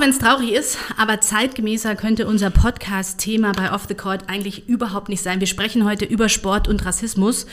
Auch wenn es traurig ist, aber zeitgemäßer könnte unser Podcast-Thema bei Off the Court eigentlich überhaupt nicht sein. Wir sprechen heute über Sport und Rassismus.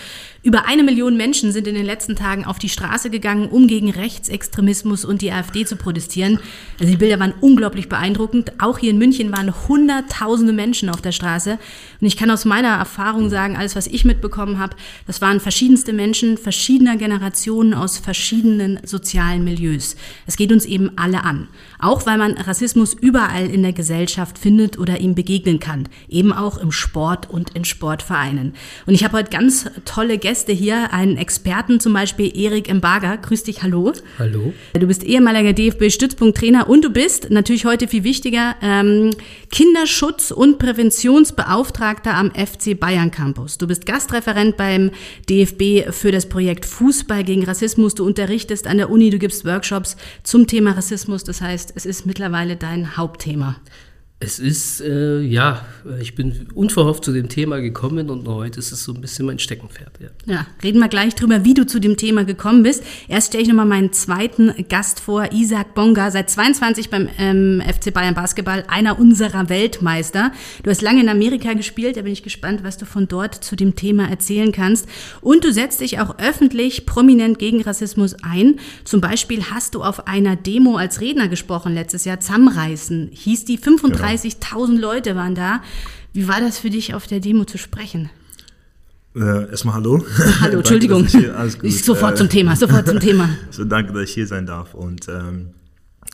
Über eine Million Menschen sind in den letzten Tagen auf die Straße gegangen, um gegen Rechtsextremismus und die AfD zu protestieren. Also die Bilder waren unglaublich beeindruckend. Auch hier in München waren hunderttausende Menschen auf der Straße. Und ich kann aus meiner Erfahrung sagen, alles, was ich mitbekommen habe, das waren verschiedenste Menschen verschiedener Generationen aus verschiedenen sozialen Milieus. Es geht uns eben alle an. Auch weil man Rassismus überall in der Gesellschaft findet oder ihm begegnen kann. Eben auch im Sport und in Sportvereinen. Und ich habe heute ganz tolle Gäste hier. Einen Experten zum Beispiel, Erik Embarger. Grüß dich, hallo. Hallo. Du bist ehemaliger DFB-Stützpunkttrainer und du bist, natürlich heute viel wichtiger, ähm, Kinderschutz- und Präventionsbeauftragter am FC Bayern Campus. Du bist Gastreferent beim DFB für das Projekt Fußball gegen Rassismus. Du unterrichtest an der Uni, du gibst Workshops zum Thema Rassismus. Das heißt, es ist mittlerweile dein Hauptthema. Es ist, äh, ja, ich bin unverhofft zu dem Thema gekommen und heute ist es so ein bisschen mein Steckenpferd. Ja, ja reden wir gleich drüber, wie du zu dem Thema gekommen bist. Erst stelle ich nochmal meinen zweiten Gast vor, Isaac Bonga, seit 22 beim ähm, FC Bayern Basketball, einer unserer Weltmeister. Du hast lange in Amerika gespielt, da bin ich gespannt, was du von dort zu dem Thema erzählen kannst. Und du setzt dich auch öffentlich prominent gegen Rassismus ein. Zum Beispiel hast du auf einer Demo als Redner gesprochen letztes Jahr, Zusammenreißen, hieß die 35 30.000 Leute waren da. Wie war das für dich, auf der Demo zu sprechen? Äh, erstmal hallo. Hallo, Entschuldigung. Hier, alles gut. Sofort äh, zum Thema, sofort zum Thema. so, danke, dass ich hier sein darf. Und ähm,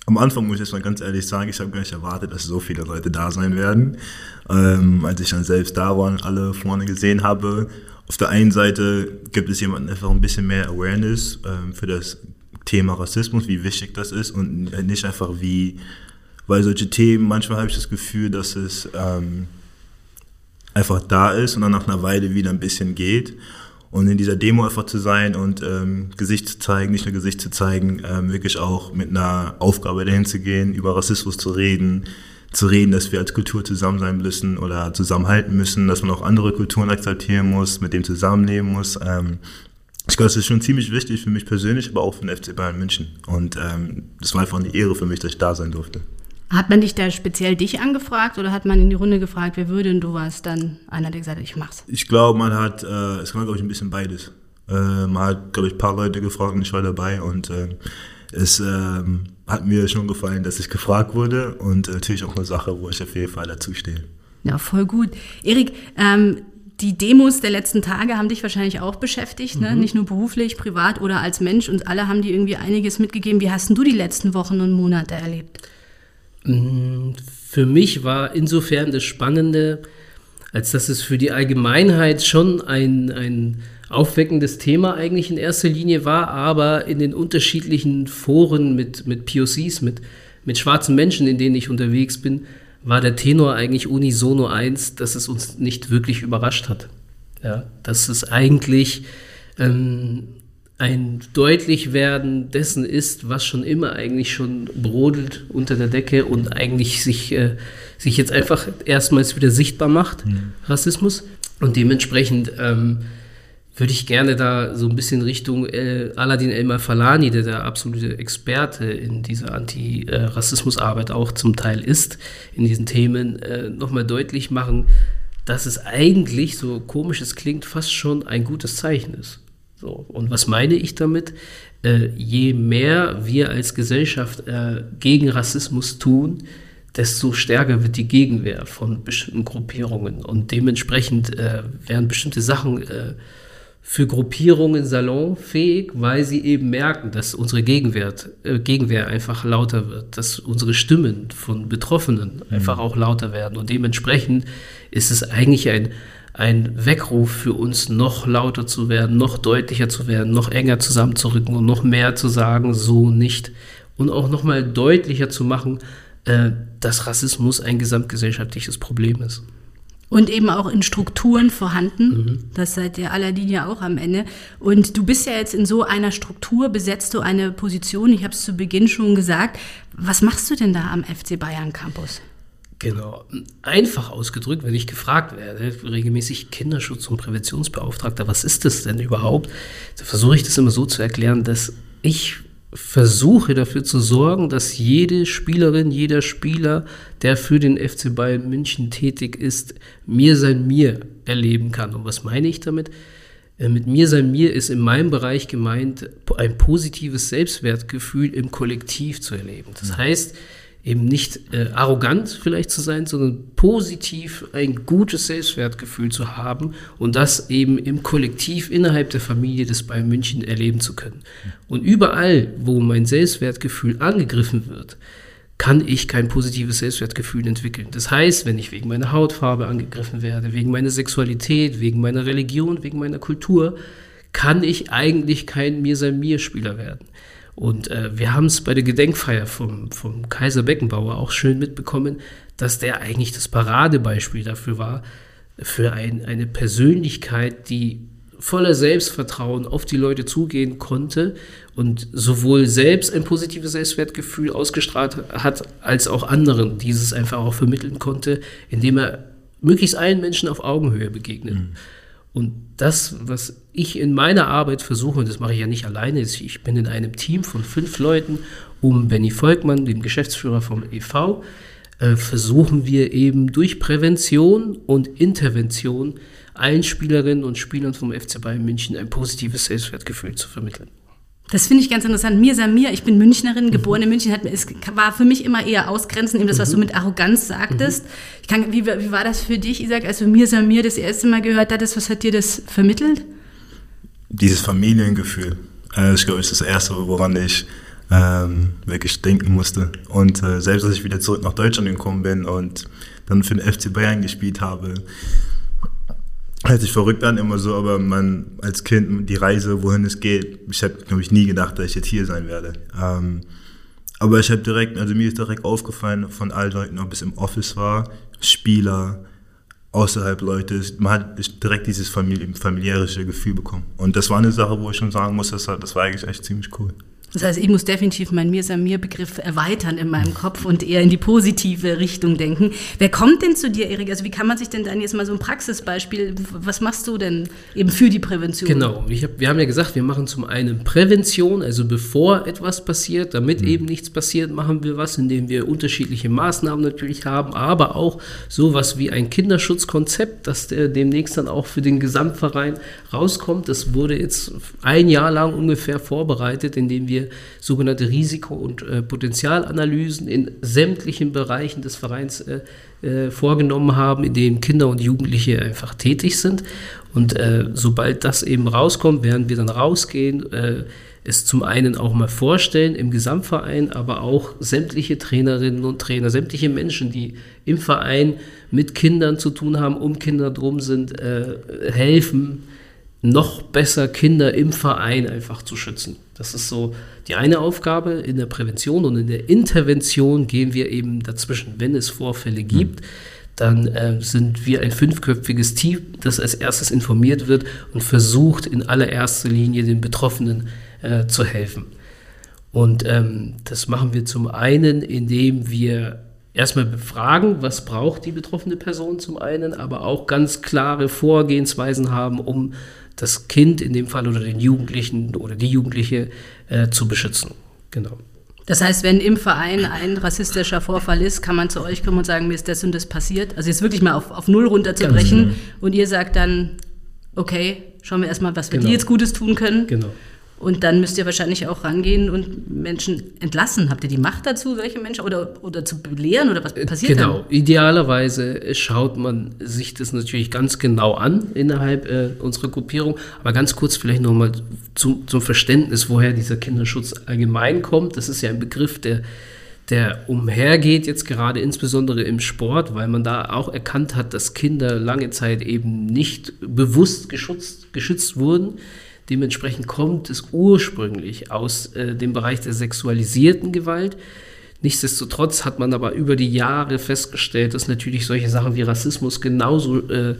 am Anfang muss ich erstmal ganz ehrlich sagen, ich habe gar nicht erwartet, dass so viele Leute da sein werden. Ähm, als ich dann selbst da war und alle vorne gesehen habe, auf der einen Seite gibt es jemanden einfach ein bisschen mehr Awareness ähm, für das Thema Rassismus, wie wichtig das ist und nicht einfach wie weil solche Themen, manchmal habe ich das Gefühl, dass es ähm, einfach da ist und dann nach einer Weile wieder ein bisschen geht. Und in dieser Demo einfach zu sein und ähm, Gesicht zu zeigen, nicht nur Gesicht zu zeigen, ähm, wirklich auch mit einer Aufgabe dahin zu gehen, über Rassismus zu reden, zu reden, dass wir als Kultur zusammen sein müssen oder zusammenhalten müssen, dass man auch andere Kulturen akzeptieren muss, mit dem zusammenleben muss. Ähm, ich glaube, das ist schon ziemlich wichtig für mich persönlich, aber auch für den FC Bayern München. Und ähm, das war einfach eine Ehre für mich, dass ich da sein durfte. Hat man dich da speziell dich angefragt oder hat man in die Runde gefragt, wer würde denn du was? Dann einer, der gesagt hat, ich mach's. Ich glaube, man hat, äh, es kann glaube ich ein bisschen beides. Äh, man hat, glaube ich, ein paar Leute gefragt und ich war dabei und äh, es ähm, hat mir schon gefallen, dass ich gefragt wurde und natürlich auch eine Sache, wo ich auf jeden Fall dazu stehe. Ja, voll gut. Erik, ähm, die Demos der letzten Tage haben dich wahrscheinlich auch beschäftigt, ne? Mhm. nicht nur beruflich, privat oder als Mensch und alle haben dir irgendwie einiges mitgegeben. Wie hast du die letzten Wochen und Monate erlebt? Mm, für mich war insofern das Spannende, als dass es für die Allgemeinheit schon ein, ein aufweckendes Thema eigentlich in erster Linie war, aber in den unterschiedlichen Foren mit, mit POCs, mit, mit schwarzen Menschen, in denen ich unterwegs bin, war der Tenor eigentlich unisono eins, dass es uns nicht wirklich überrascht hat. Ja, dass es eigentlich ähm, ein Deutlichwerden dessen ist, was schon immer eigentlich schon brodelt unter der Decke und eigentlich sich, äh, sich jetzt einfach erstmals wieder sichtbar macht, mhm. Rassismus. Und dementsprechend ähm, würde ich gerne da so ein bisschen Richtung äh, Aladin Elmar Falani, der der absolute Experte in dieser Anti-Rassismus-Arbeit auch zum Teil ist, in diesen Themen, äh, nochmal deutlich machen, dass es eigentlich, so komisch es klingt, fast schon ein gutes Zeichen ist. So, und was meine ich damit? Äh, je mehr wir als Gesellschaft äh, gegen Rassismus tun, desto stärker wird die Gegenwehr von bestimmten Gruppierungen. Und dementsprechend äh, werden bestimmte Sachen äh, für Gruppierungen salonfähig, weil sie eben merken, dass unsere Gegenwert, äh, Gegenwehr einfach lauter wird, dass unsere Stimmen von Betroffenen mhm. einfach auch lauter werden. Und dementsprechend ist es eigentlich ein, ein Weckruf für uns, noch lauter zu werden, noch deutlicher zu werden, noch enger zusammenzurücken und noch mehr zu sagen, so nicht. Und auch noch mal deutlicher zu machen, äh, dass Rassismus ein gesamtgesellschaftliches Problem ist. Und eben auch in Strukturen vorhanden. Mhm. Das seid ihr Aladdin ja auch am Ende. Und du bist ja jetzt in so einer Struktur, besetzt du eine Position, ich habe es zu Beginn schon gesagt. Was machst du denn da am FC Bayern Campus? Genau. Einfach ausgedrückt, wenn ich gefragt werde, regelmäßig Kinderschutz- und Präventionsbeauftragter, was ist das denn überhaupt? Da versuche ich das immer so zu erklären, dass ich versuche dafür zu sorgen, dass jede Spielerin, jeder Spieler, der für den FC Bayern München tätig ist, mir sein mir erleben kann. Und was meine ich damit? Äh, mit mir sein mir ist in meinem Bereich gemeint, ein positives Selbstwertgefühl im Kollektiv zu erleben. Das heißt, eben nicht äh, arrogant vielleicht zu sein, sondern positiv ein gutes Selbstwertgefühl zu haben und das eben im Kollektiv innerhalb der Familie des Bayern München erleben zu können. Und überall, wo mein Selbstwertgefühl angegriffen wird, kann ich kein positives Selbstwertgefühl entwickeln. Das heißt, wenn ich wegen meiner Hautfarbe angegriffen werde, wegen meiner Sexualität, wegen meiner Religion, wegen meiner Kultur, kann ich eigentlich kein Mir sei mir Spieler werden. Und äh, wir haben es bei der Gedenkfeier vom, vom Kaiser Beckenbauer auch schön mitbekommen, dass der eigentlich das Paradebeispiel dafür war, für ein, eine Persönlichkeit, die voller Selbstvertrauen auf die Leute zugehen konnte und sowohl selbst ein positives Selbstwertgefühl ausgestrahlt hat, als auch anderen dieses einfach auch vermitteln konnte, indem er möglichst allen Menschen auf Augenhöhe begegnet. Mhm. Und das, was ich in meiner Arbeit versuche, und das mache ich ja nicht alleine, ich bin in einem Team von fünf Leuten um Benny Volkmann, dem Geschäftsführer vom EV, äh, versuchen wir eben durch Prävention und Intervention allen Spielerinnen und Spielern vom FC Bayern München ein positives Selbstwertgefühl zu vermitteln. Das finde ich ganz interessant. Mir Samir, ich bin Münchnerin, geboren in München, hat, es war für mich immer eher ausgrenzend, eben das, was du mit Arroganz sagtest. Ich kann, wie, wie war das für dich, Isaac, als du mir Samir das erste Mal gehört hattest? Was hat dir das vermittelt? Dieses Familiengefühl. Äh, ich glaube, das ist das Erste, woran ich ähm, wirklich denken musste. Und äh, selbst als ich wieder zurück nach Deutschland gekommen bin und dann für den FC Bayern gespielt habe, hört sich verrückt an immer so, aber man als Kind die Reise, wohin es geht, ich habe glaube ich nie gedacht, dass ich jetzt hier sein werde. Ähm, aber ich habe direkt, also mir ist direkt aufgefallen von allen Leuten, ob es im Office war, Spieler, außerhalb Leute, man hat direkt dieses familiäre Gefühl bekommen. Und das war eine Sache, wo ich schon sagen muss, das, das war eigentlich echt ziemlich cool. Das heißt, ich muss definitiv meinen Mir mir Begriff erweitern in meinem Kopf und eher in die positive Richtung denken. Wer kommt denn zu dir, Erik? Also wie kann man sich denn dann jetzt mal so ein Praxisbeispiel, was machst du denn eben für die Prävention? Genau, hab, wir haben ja gesagt, wir machen zum einen Prävention, also bevor etwas passiert, damit mhm. eben nichts passiert, machen wir was, indem wir unterschiedliche Maßnahmen natürlich haben, aber auch sowas wie ein Kinderschutzkonzept, das der demnächst dann auch für den Gesamtverein rauskommt. Das wurde jetzt ein Jahr lang ungefähr vorbereitet, indem wir sogenannte Risiko- und äh, Potenzialanalysen in sämtlichen Bereichen des Vereins äh, äh, vorgenommen haben, in denen Kinder und Jugendliche einfach tätig sind. Und äh, sobald das eben rauskommt, werden wir dann rausgehen, äh, es zum einen auch mal vorstellen im Gesamtverein, aber auch sämtliche Trainerinnen und Trainer, sämtliche Menschen, die im Verein mit Kindern zu tun haben, um Kinder drum sind, äh, helfen, noch besser Kinder im Verein einfach zu schützen. Das ist so die eine Aufgabe in der Prävention und in der Intervention gehen wir eben dazwischen. Wenn es Vorfälle gibt, dann äh, sind wir ein fünfköpfiges Team, das als erstes informiert wird und versucht in allererster Linie den Betroffenen äh, zu helfen. Und ähm, das machen wir zum einen, indem wir erstmal befragen, was braucht die betroffene Person zum einen, aber auch ganz klare Vorgehensweisen haben, um das Kind in dem Fall oder den Jugendlichen oder die Jugendliche äh, zu beschützen. Genau. Das heißt, wenn im Verein ein rassistischer Vorfall ist, kann man zu euch kommen und sagen, mir ist das und das passiert. Also jetzt wirklich mal auf, auf Null runterzubrechen genau. und ihr sagt dann, okay, schauen wir erstmal, was wir genau. dir jetzt Gutes tun können. Genau. Und dann müsst ihr wahrscheinlich auch rangehen und Menschen entlassen. Habt ihr die Macht dazu, solche Menschen oder, oder zu belehren oder was passiert Genau, dann? idealerweise schaut man sich das natürlich ganz genau an innerhalb äh, unserer Gruppierung. Aber ganz kurz vielleicht nochmal zum, zum Verständnis, woher dieser Kinderschutz allgemein kommt. Das ist ja ein Begriff, der der umhergeht, jetzt gerade insbesondere im Sport, weil man da auch erkannt hat, dass Kinder lange Zeit eben nicht bewusst geschützt, geschützt wurden. Dementsprechend kommt es ursprünglich aus äh, dem Bereich der sexualisierten Gewalt. Nichtsdestotrotz hat man aber über die Jahre festgestellt, dass natürlich solche Sachen wie Rassismus genauso äh,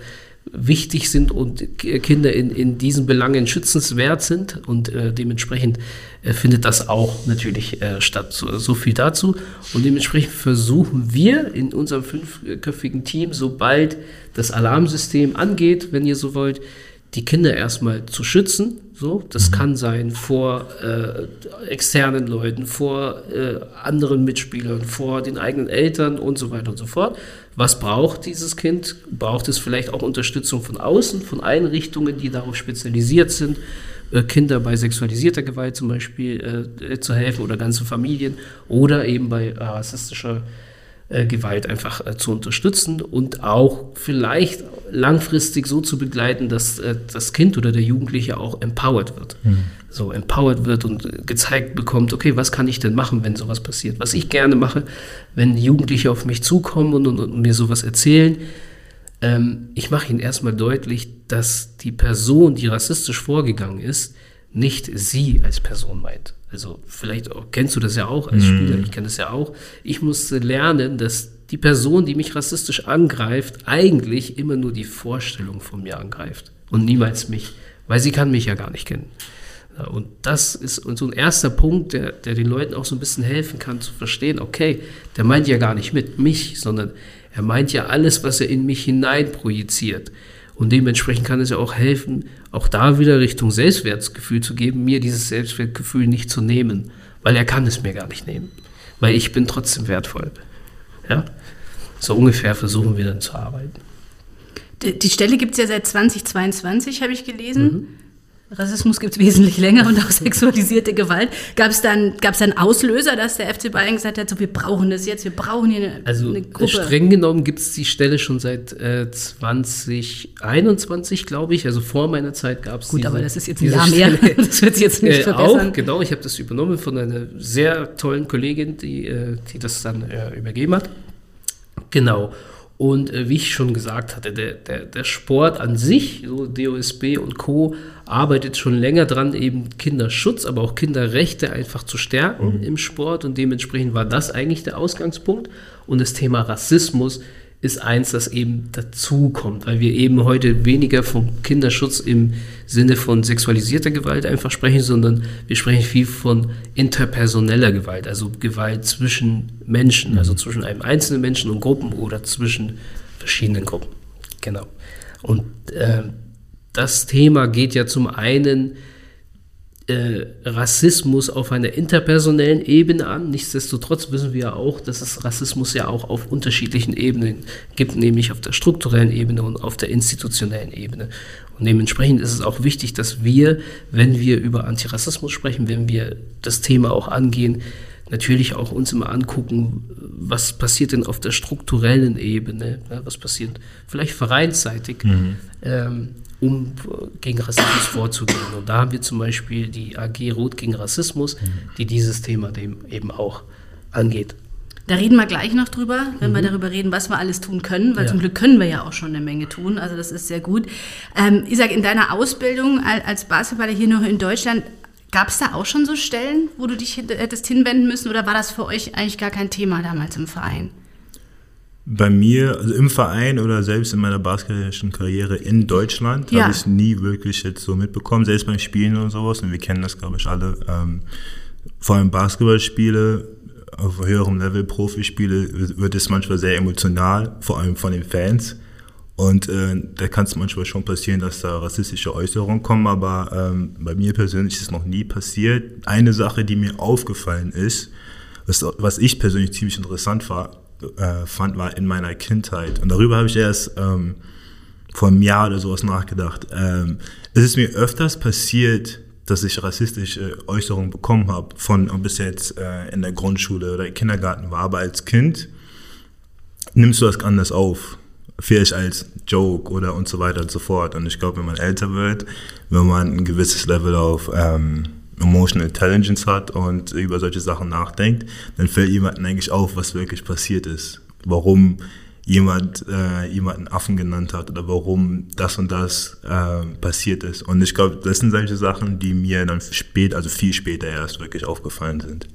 wichtig sind und Kinder in, in diesen Belangen schützenswert sind und äh, dementsprechend äh, findet das auch natürlich äh, statt. So, so, viel dazu. Und dementsprechend versuchen wir in unserem fünfköpfigen Team, sobald das Alarmsystem angeht, wenn ihr so wollt, die Kinder erstmal zu schützen, So, das mhm. kann sein vor äh, externen Leuten, vor äh, anderen Mitspielern, vor den eigenen Eltern und so weiter und so fort. Was braucht dieses Kind? Braucht es vielleicht auch Unterstützung von außen, von Einrichtungen, die darauf spezialisiert sind, äh, Kinder bei sexualisierter Gewalt zum Beispiel äh, zu helfen oder ganze Familien oder eben bei äh, rassistischer äh, Gewalt einfach äh, zu unterstützen und auch vielleicht langfristig so zu begleiten, dass äh, das Kind oder der Jugendliche auch empowered wird. Mhm. So empowered wird und gezeigt bekommt, okay, was kann ich denn machen, wenn sowas passiert? Was ich gerne mache, wenn Jugendliche auf mich zukommen und, und, und mir sowas erzählen, ähm, ich mache ihnen erstmal deutlich, dass die Person, die rassistisch vorgegangen ist, nicht sie als Person meint. Also vielleicht auch, kennst du das ja auch als mhm. Spieler, ich kenne das ja auch. Ich musste lernen, dass die Person, die mich rassistisch angreift, eigentlich immer nur die Vorstellung von mir angreift und niemals mich, weil sie kann mich ja gar nicht kennen. Und das ist so ein erster Punkt, der, der den Leuten auch so ein bisschen helfen kann zu verstehen, okay, der meint ja gar nicht mit mich, sondern er meint ja alles, was er in mich hinein projiziert. Und dementsprechend kann es ja auch helfen, auch da wieder Richtung Selbstwertgefühl zu geben, mir dieses Selbstwertgefühl nicht zu nehmen, weil er kann es mir gar nicht nehmen, weil ich bin trotzdem wertvoll. Ja? So ungefähr versuchen wir dann zu arbeiten. Die, Stelle gibt es ja seit 2022, habe ich gelesen. Mhm. Rassismus gibt es wesentlich länger und auch sexualisierte Gewalt. Gab es dann, gab's dann Auslöser, dass der FC Bayern gesagt hat, so, wir brauchen das jetzt, wir brauchen hier eine, also, eine Gruppe? streng genommen gibt es die Stelle schon seit äh, 2021, glaube ich. Also vor meiner Zeit gab es Gut, diese, aber das ist jetzt ein Jahr mehr. das wird sich jetzt nicht äh, verbessern. Auch, genau, ich habe das übernommen von einer sehr tollen Kollegin, die, äh, die das dann äh, übergeben hat. Genau. Und äh, wie ich schon gesagt hatte, der, der, der Sport an sich, so DOSB und Co., arbeitet schon länger dran, eben Kinderschutz, aber auch Kinderrechte einfach zu stärken mhm. im Sport. Und dementsprechend war das eigentlich der Ausgangspunkt. Und das Thema Rassismus ist eins, das eben dazukommt, weil wir eben heute weniger vom Kinderschutz im Sinne von sexualisierter Gewalt einfach sprechen, sondern wir sprechen viel von interpersoneller Gewalt, also Gewalt zwischen Menschen, also zwischen einem einzelnen Menschen und Gruppen oder zwischen verschiedenen Gruppen. Genau. Und äh, das Thema geht ja zum einen äh, Rassismus auf einer interpersonellen Ebene an. Nichtsdestotrotz wissen wir ja auch, dass es Rassismus ja auch auf unterschiedlichen Ebenen gibt, nämlich auf der strukturellen Ebene und auf der institutionellen Ebene. Und dementsprechend ist es auch wichtig, dass wir, wenn wir über Antirassismus sprechen, wenn wir das Thema auch angehen, natürlich auch uns immer angucken, was passiert denn auf der strukturellen Ebene, ja, was passiert vielleicht vereinsseitig. Mhm. Ähm, um gegen Rassismus vorzugehen. Und da haben wir zum Beispiel die AG Rot gegen Rassismus, die dieses Thema dem eben auch angeht. Da reden wir gleich noch drüber, wenn mhm. wir darüber reden, was wir alles tun können, weil ja. zum Glück können wir ja auch schon eine Menge tun. Also das ist sehr gut. Ähm, Isaac, in deiner Ausbildung als Basketballer hier noch in Deutschland, gab es da auch schon so Stellen, wo du dich hättest hinwenden müssen oder war das für euch eigentlich gar kein Thema damals im Verein? Bei mir, also im Verein oder selbst in meiner basketballischen Karriere in Deutschland, ja. habe ich es nie wirklich jetzt so mitbekommen, selbst beim Spielen und sowas. Und wir kennen das, glaube ich, alle. Ähm, vor allem Basketballspiele, auf höherem Level Profispiele, wird es manchmal sehr emotional, vor allem von den Fans. Und äh, da kann es manchmal schon passieren, dass da rassistische Äußerungen kommen, aber ähm, bei mir persönlich ist es noch nie passiert. Eine Sache, die mir aufgefallen ist, was, was ich persönlich ziemlich interessant war, äh, fand, war in meiner Kindheit. Und darüber habe ich erst ähm, vor einem Jahr oder sowas nachgedacht. Ähm, es ist mir öfters passiert, dass ich rassistische Äußerungen bekommen habe, von ob es jetzt äh, in der Grundschule oder Kindergarten war, aber als Kind nimmst du das anders auf. Vielleicht als Joke oder und so weiter und so fort. Und ich glaube, wenn man älter wird, wenn man ein gewisses Level auf ähm, Emotional Intelligence hat und über solche Sachen nachdenkt, dann fällt jemandem eigentlich auf, was wirklich passiert ist. Warum jemand äh, jemanden Affen genannt hat oder warum das und das äh, passiert ist. Und ich glaube, das sind solche Sachen, die mir dann spät, also viel später erst wirklich aufgefallen sind.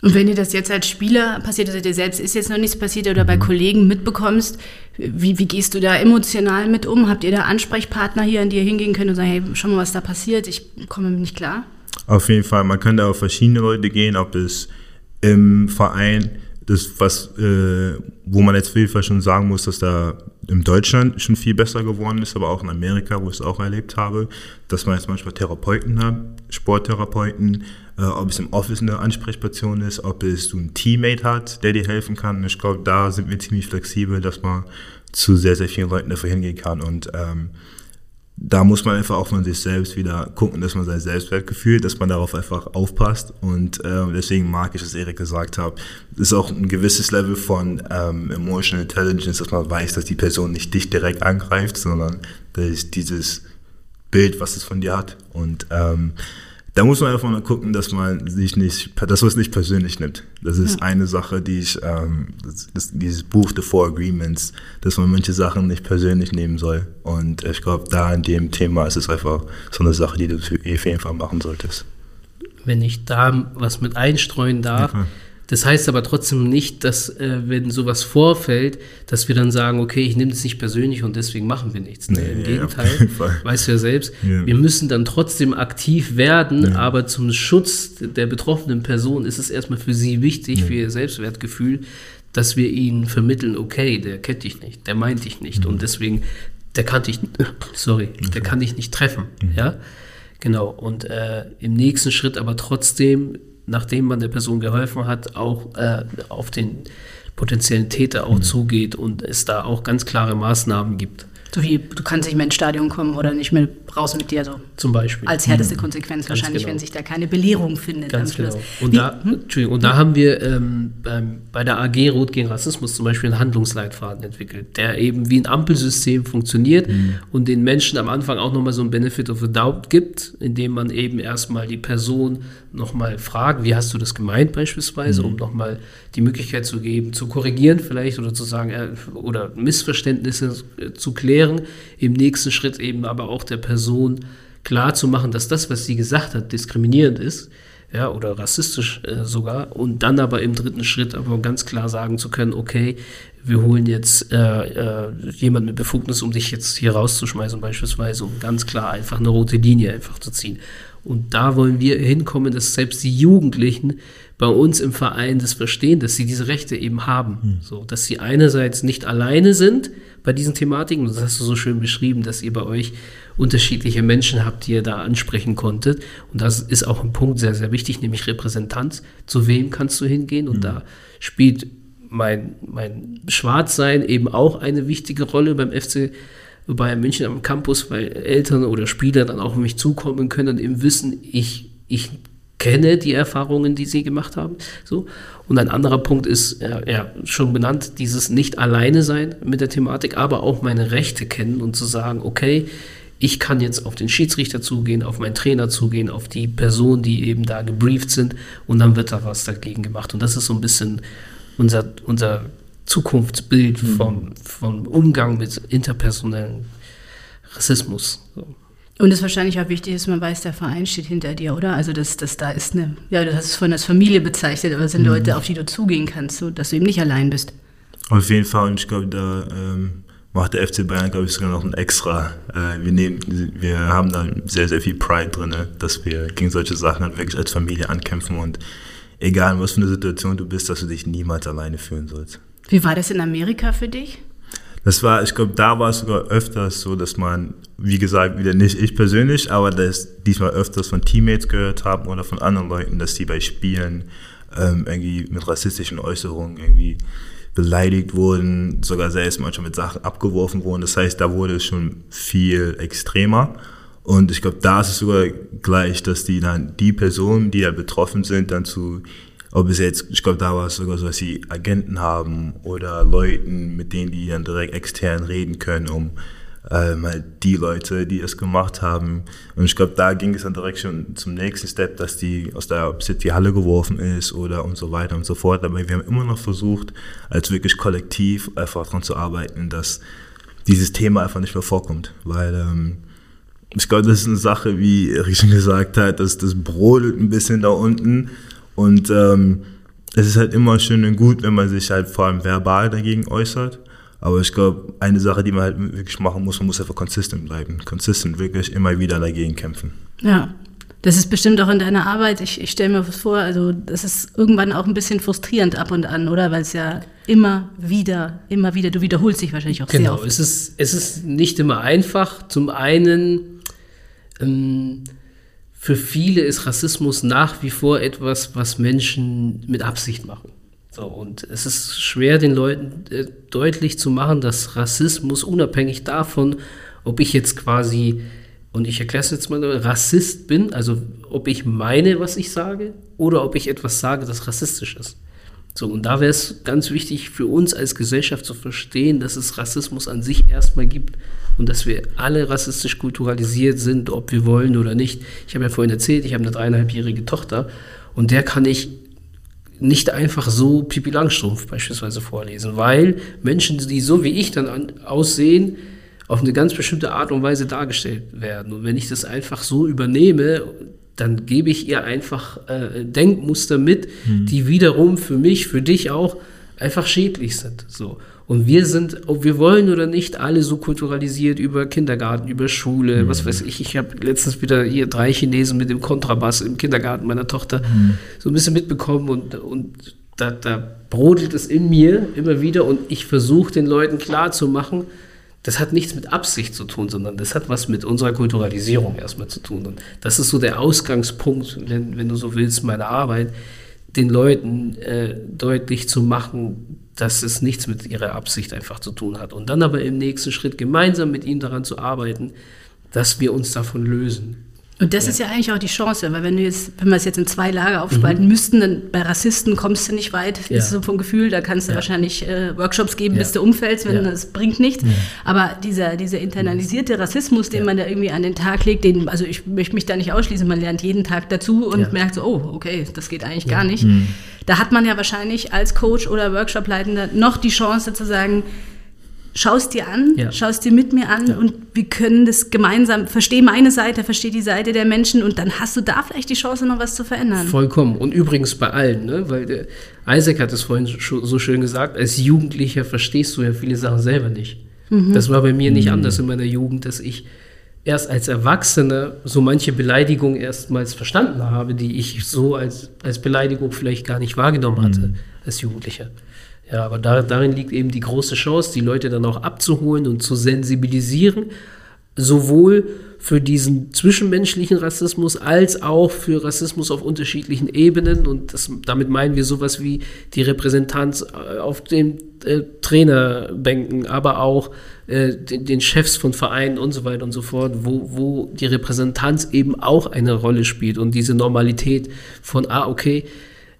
Und wenn dir das jetzt als Spieler passiert, also dir selbst ist jetzt noch nichts passiert oder bei mhm. Kollegen mitbekommst, wie, wie gehst du da emotional mit um? Habt ihr da Ansprechpartner hier, an die ihr hingehen könnt und sagen, hey, schau mal, was da passiert, ich komme nicht klar? Auf jeden Fall, man kann da auf verschiedene Leute gehen, ob es im Verein, das was, äh, wo man jetzt auf jeden Fall schon sagen muss, dass da in Deutschland schon viel besser geworden ist, aber auch in Amerika, wo ich es auch erlebt habe, dass man jetzt manchmal Therapeuten hat, Sporttherapeuten, äh, ob es im Office eine Ansprechperson ist, ob es du einen Teammate hat, der dir helfen kann. Ich glaube, da sind wir ziemlich flexibel, dass man zu sehr, sehr vielen Leuten dafür hingehen kann und ähm, da muss man einfach auch von sich selbst wieder gucken, dass man sein Selbstwertgefühl, dass man darauf einfach aufpasst. Und äh, deswegen mag ich, was Erik gesagt hat. Ist auch ein gewisses Level von ähm, Emotional Intelligence, dass man weiß, dass die Person nicht dich direkt angreift, sondern das ist dieses Bild, was es von dir hat. Und ähm, da muss man einfach mal gucken, dass man sich nicht, dass man es nicht persönlich nimmt. Das ist ja. eine Sache, die ich, ähm, das, das, dieses Buch The Four Agreements, dass man manche Sachen nicht persönlich nehmen soll. Und ich glaube, da in dem Thema ist es einfach so eine Sache, die du auf jeden Fall machen solltest. Wenn ich da was mit einstreuen darf, ja, das heißt aber trotzdem nicht, dass, äh, wenn sowas vorfällt, dass wir dann sagen, okay, ich nehme es nicht persönlich und deswegen machen wir nichts. Nee, Im Gegenteil, weißt du ja selbst, ja. wir müssen dann trotzdem aktiv werden, ja. aber zum Schutz der betroffenen Person ist es erstmal für sie wichtig, für ihr Selbstwertgefühl, dass wir ihnen vermitteln, okay, der kennt dich nicht, der meint dich nicht mhm. und deswegen, der kann dich, sorry, der kann dich nicht treffen, mhm. ja. Genau, und äh, im nächsten Schritt aber trotzdem nachdem man der Person geholfen hat, auch äh, auf den potenziellen Täter auch mhm. zugeht und es da auch ganz klare Maßnahmen gibt. So wie, du kannst nicht mehr ins Stadion kommen oder nicht mehr raus mit dir. So. Zum Beispiel. Als härteste mhm. Konsequenz Ganz wahrscheinlich, genau. wenn sich da keine Belehrung findet. Ganz genau. Und, wie, da, hm? Entschuldigung, und da haben wir ähm, beim, bei der AG Rot gegen Rassismus zum Beispiel einen Handlungsleitfaden entwickelt, der eben wie ein Ampelsystem funktioniert mhm. und den Menschen am Anfang auch nochmal so ein Benefit of a Doubt gibt, indem man eben erstmal die Person nochmal fragt, wie hast du das gemeint beispielsweise, mhm. um nochmal die Möglichkeit zu geben, zu korrigieren vielleicht oder zu sagen, äh, oder Missverständnisse äh, zu klären. Im nächsten Schritt eben aber auch der Person klar zu machen, dass das, was sie gesagt hat, diskriminierend ist. Ja, oder rassistisch äh, sogar. Und dann aber im dritten Schritt aber ganz klar sagen zu können, okay, wir holen jetzt äh, äh, jemand mit Befugnis, um dich jetzt hier rauszuschmeißen, beispielsweise, um ganz klar einfach eine rote Linie einfach zu ziehen. Und da wollen wir hinkommen, dass selbst die Jugendlichen bei uns im Verein das verstehen, dass sie diese Rechte eben haben. Mhm. So, dass sie einerseits nicht alleine sind bei diesen Thematiken, das hast du so schön beschrieben, dass ihr bei euch unterschiedliche Menschen habt, die ihr da ansprechen konntet. Und das ist auch ein Punkt sehr, sehr wichtig, nämlich Repräsentanz. Zu wem kannst du hingehen? Und mhm. da spielt mein, mein Schwarzsein eben auch eine wichtige Rolle beim FC Bayern München am Campus, weil Eltern oder Spieler dann auch auf mich zukommen können eben wissen, ich, ich kenne die Erfahrungen, die sie gemacht haben. So. Und ein anderer Punkt ist, ja, ja, schon benannt, dieses nicht alleine sein mit der Thematik, aber auch meine Rechte kennen und zu sagen, okay, ich kann jetzt auf den Schiedsrichter zugehen, auf meinen Trainer zugehen, auf die Personen, die eben da gebrieft sind und dann wird da was dagegen gemacht. Und das ist so ein bisschen unser, unser Zukunftsbild mhm. vom, vom Umgang mit interpersonellen Rassismus. So. Und es wahrscheinlich auch wichtig ist, man weiß, der Verein steht hinter dir, oder? Also, dass, dass da ist eine, ja, du hast es vorhin als Familie bezeichnet, aber es sind mhm. Leute, auf die du zugehen kannst, so, dass du eben nicht allein bist. Auf jeden Fall, und ich glaube, da ähm, macht der FC Bayern, glaube ich, sogar noch ein extra. Äh, wir, nehmen, wir haben da sehr, sehr viel Pride drin, dass wir gegen solche Sachen halt wirklich als Familie ankämpfen und egal in was für eine Situation du bist, dass du dich niemals alleine fühlen sollst. Wie war das in Amerika für dich? Das war, ich glaube, da war es sogar öfters so, dass man, wie gesagt, wieder nicht ich persönlich, aber dass diesmal öfters von Teammates gehört haben oder von anderen Leuten, dass die bei Spielen ähm, irgendwie mit rassistischen Äußerungen irgendwie beleidigt wurden, sogar selbst manchmal mit Sachen abgeworfen wurden. Das heißt, da wurde es schon viel extremer. Und ich glaube, da ist es sogar gleich, dass die dann die Personen, die ja betroffen sind, dann zu ob es jetzt, ich glaube, da war es sogar so, dass sie Agenten haben oder Leuten, mit denen die dann direkt extern reden können, um ähm, halt die Leute, die es gemacht haben. Und ich glaube, da ging es dann direkt schon zum nächsten Step, dass die aus der City Halle geworfen ist oder und so weiter und so fort. Aber wir haben immer noch versucht, als wirklich kollektiv einfach daran zu arbeiten, dass dieses Thema einfach nicht mehr vorkommt. Weil ähm, ich glaube, das ist eine Sache, wie schon gesagt hat, dass das brodelt ein bisschen da unten. Und ähm, es ist halt immer schön und gut, wenn man sich halt vor allem verbal dagegen äußert. Aber ich glaube, eine Sache, die man halt wirklich machen muss, man muss einfach konsistent bleiben. Konsistent wirklich immer wieder dagegen kämpfen. Ja, das ist bestimmt auch in deiner Arbeit. Ich, ich stelle mir was vor, also das ist irgendwann auch ein bisschen frustrierend ab und an, oder? Weil es ja immer wieder, immer wieder. Du wiederholst dich wahrscheinlich auch sehr Genau, oft. es ist, es ist nicht immer einfach. Zum einen, ähm, für viele ist Rassismus nach wie vor etwas, was Menschen mit Absicht machen. So, und es ist schwer, den Leuten äh, deutlich zu machen, dass Rassismus unabhängig davon, ob ich jetzt quasi, und ich erkläre es jetzt mal, Rassist bin, also ob ich meine, was ich sage, oder ob ich etwas sage, das rassistisch ist. So, und da wäre es ganz wichtig für uns als Gesellschaft zu verstehen, dass es Rassismus an sich erstmal gibt und dass wir alle rassistisch kulturalisiert sind, ob wir wollen oder nicht. Ich habe ja vorhin erzählt, ich habe eine dreieinhalbjährige Tochter und der kann ich nicht einfach so Pipi Langstrumpf beispielsweise vorlesen, weil Menschen, die so wie ich dann an, aussehen, auf eine ganz bestimmte Art und Weise dargestellt werden. Und wenn ich das einfach so übernehme, dann gebe ich ihr einfach äh, Denkmuster mit, die wiederum für mich, für dich auch einfach schädlich sind. So. Und wir sind, ob wir wollen oder nicht, alle so kulturalisiert über Kindergarten, über Schule, was weiß ich. Ich habe letztens wieder hier drei Chinesen mit dem Kontrabass im Kindergarten meiner Tochter so ein bisschen mitbekommen und, und da, da brodelt es in mir immer wieder und ich versuche den Leuten klarzumachen, das hat nichts mit Absicht zu tun, sondern das hat was mit unserer Kulturalisierung erstmal zu tun. Und das ist so der Ausgangspunkt, wenn, wenn du so willst, meiner Arbeit, den Leuten äh, deutlich zu machen, dass es nichts mit ihrer Absicht einfach zu tun hat. Und dann aber im nächsten Schritt gemeinsam mit ihnen daran zu arbeiten, dass wir uns davon lösen. Und das ist ja eigentlich auch die Chance, weil wenn du jetzt, wenn wir es jetzt in zwei Lager aufspalten müssten, dann bei Rassisten kommst du nicht weit. Das Mhm. Ja. ist so vom Gefühl, da kannst du Ja. wahrscheinlich äh, Workshops geben, Ja. bis du umfällst, wenn Ja. das bringt nichts. Aber dieser, dieser internalisierte Rassismus, den man da irgendwie an den Tag legt, den, also ich möchte mich da nicht ausschließen, man lernt jeden Tag dazu und Ja. merkt so, oh, okay, das geht eigentlich gar nicht. Da hat man ja wahrscheinlich als Coach oder Workshopleitender noch die Chance zu sagen, Schaust dir an, Ja. schaust dir mit mir an Ja. und wir können das gemeinsam, versteh meine Seite, versteh die Seite der Menschen und dann hast du da vielleicht die Chance, noch was zu verändern. Vollkommen. Und übrigens bei allen, ne? weil der Isaac hat es vorhin so schön gesagt, als Jugendlicher verstehst du ja viele Sachen selber nicht. Das war bei mir nicht anders in meiner Jugend, dass ich erst als Erwachsener so manche Beleidigung erstmals verstanden habe, die ich so als, als Beleidigung vielleicht gar nicht wahrgenommen hatte als Jugendlicher. Ja, aber da, darin liegt eben die große Chance, die Leute dann auch abzuholen und zu sensibilisieren, sowohl für diesen zwischenmenschlichen Rassismus als auch für Rassismus auf unterschiedlichen Ebenen. Und das, damit meinen wir sowas wie die Repräsentanz äh, auf den äh, Trainerbänken, aber auch äh, den, den Chefs von Vereinen und so weiter und so fort, wo, wo die Repräsentanz eben auch eine Rolle spielt und diese Normalität von, ah, okay,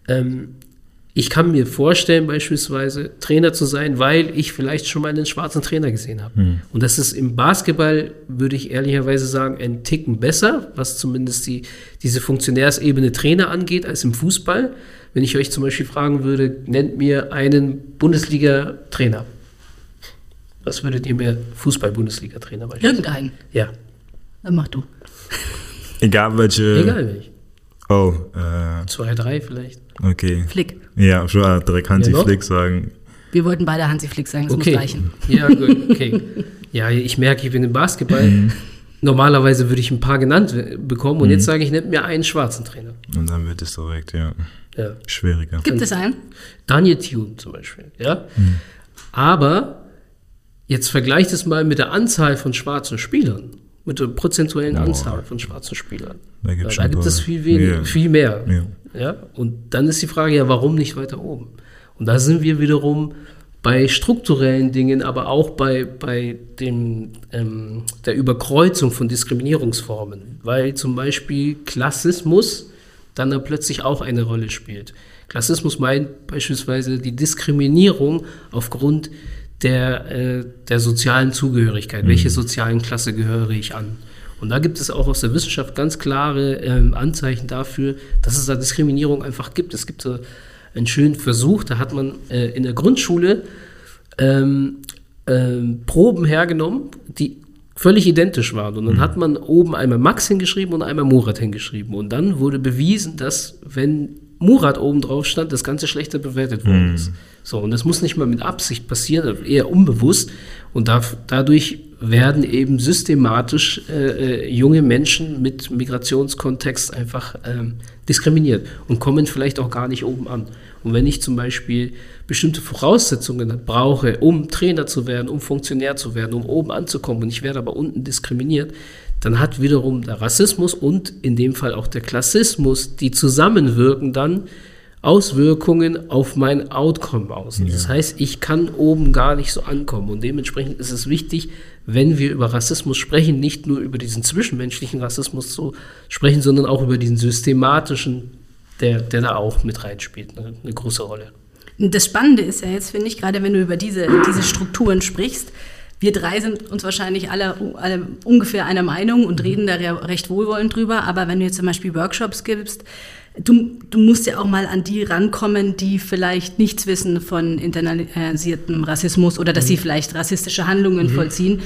ähm, ich kann mir vorstellen, beispielsweise Trainer zu sein, weil ich vielleicht schon mal einen schwarzen Trainer gesehen habe. Und das ist im Basketball, würde ich ehrlicherweise sagen, ein Ticken besser, was zumindest die, diese Funktionärsebene Trainer angeht, als im Fußball. Wenn ich euch zum Beispiel fragen würde, nennt mir einen Bundesliga-Trainer. Was würdet ihr mir Fußball-Bundesliga-Trainer beispielsweise? Irgendeinen. Ja, Dann mach du. Egal welche. egal welch. Oh, äh, Zwei, drei vielleicht. okay. Flick. Ja, ich wollte direkt Hansi Ja? Flick sagen. Wir wollten beide Hansi Flick sagen, das Okay. muss reichen. Ja, gut, okay. Ja, ich merke, ich bin im Basketball. Normalerweise würde ich ein paar genannt we- bekommen und jetzt sage ich, nennt mir einen schwarzen Trainer. Und dann wird es direkt, ja, Ja. schwieriger. Gibt es einen? Daniel Thune zum Beispiel. Ja? Aber jetzt vergleicht es mal mit der Anzahl von schwarzen Spielern, mit der prozentuellen Anzahl von schwarzen Spielern. Da gibt's da schon gibt es viel, weniger, Ja. viel mehr. Ja. Ja? Und dann ist die Frage ja, warum nicht weiter oben? Und da sind wir wiederum bei strukturellen Dingen, aber auch bei, bei dem, ähm, der Überkreuzung von Diskriminierungsformen, weil zum Beispiel Klassismus dann da plötzlich auch eine Rolle spielt. Klassismus meint beispielsweise die Diskriminierung aufgrund der, äh, der sozialen Zugehörigkeit. Welche sozialen Klasse gehöre ich an? Und da gibt es auch aus der Wissenschaft ganz klare ähm, Anzeichen dafür, dass es da Diskriminierung einfach gibt. Es gibt so einen schönen Versuch, da hat man äh, in der Grundschule ähm, ähm, Proben hergenommen, die völlig identisch waren. Und dann hat man oben einmal Max hingeschrieben und einmal Murat hingeschrieben. Und dann wurde bewiesen, dass wenn Murat oben drauf stand, das Ganze schlechter bewertet worden ist. So, und das muss nicht mal mit Absicht passieren, eher unbewusst. Und da, dadurch werden eben systematisch äh, äh, junge Menschen mit Migrationskontext einfach ähm, diskriminiert und kommen vielleicht auch gar nicht oben an. Und wenn ich zum Beispiel bestimmte Voraussetzungen brauche, um Trainer zu werden, um Funktionär zu werden, um oben anzukommen und ich werde aber unten diskriminiert, dann hat wiederum der Rassismus und in dem Fall auch der Klassismus, die zusammenwirken dann, Auswirkungen auf mein Outcome aus. Ja. Das heißt, ich kann oben gar nicht so ankommen. Und dementsprechend ist es wichtig, wenn wir über Rassismus sprechen, nicht nur über diesen zwischenmenschlichen Rassismus zu sprechen, sondern auch über diesen systematischen, der, der da auch mit reinspielt, eine, eine große Rolle. Das Spannende ist ja jetzt, finde ich, gerade wenn du über diese, diese Strukturen sprichst, wir drei sind uns wahrscheinlich alle, alle ungefähr einer Meinung und reden da recht wohlwollend drüber. Aber wenn du jetzt zum Beispiel Workshops gibst, du, du musst ja auch mal an die rankommen, die vielleicht nichts wissen von internalisiertem Rassismus oder dass mhm. sie vielleicht rassistische Handlungen mhm. vollziehen.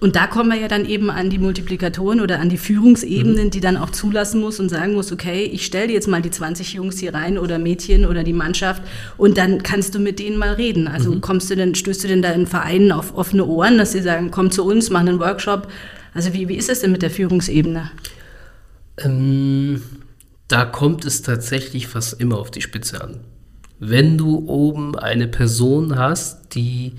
Und da kommen wir ja dann eben an die Multiplikatoren oder an die Führungsebenen, mhm. die dann auch zulassen muss und sagen muss, okay, ich stelle jetzt mal die 20 Jungs hier rein oder Mädchen oder die Mannschaft und dann kannst du mit denen mal reden. Also mhm. kommst du denn, stößt du denn da in Vereinen auf offene Ohren, dass sie sagen, komm zu uns, mach einen Workshop. Also wie, wie ist es denn mit der Führungsebene? Ähm da kommt es tatsächlich fast immer auf die Spitze an. Wenn du oben eine Person hast, die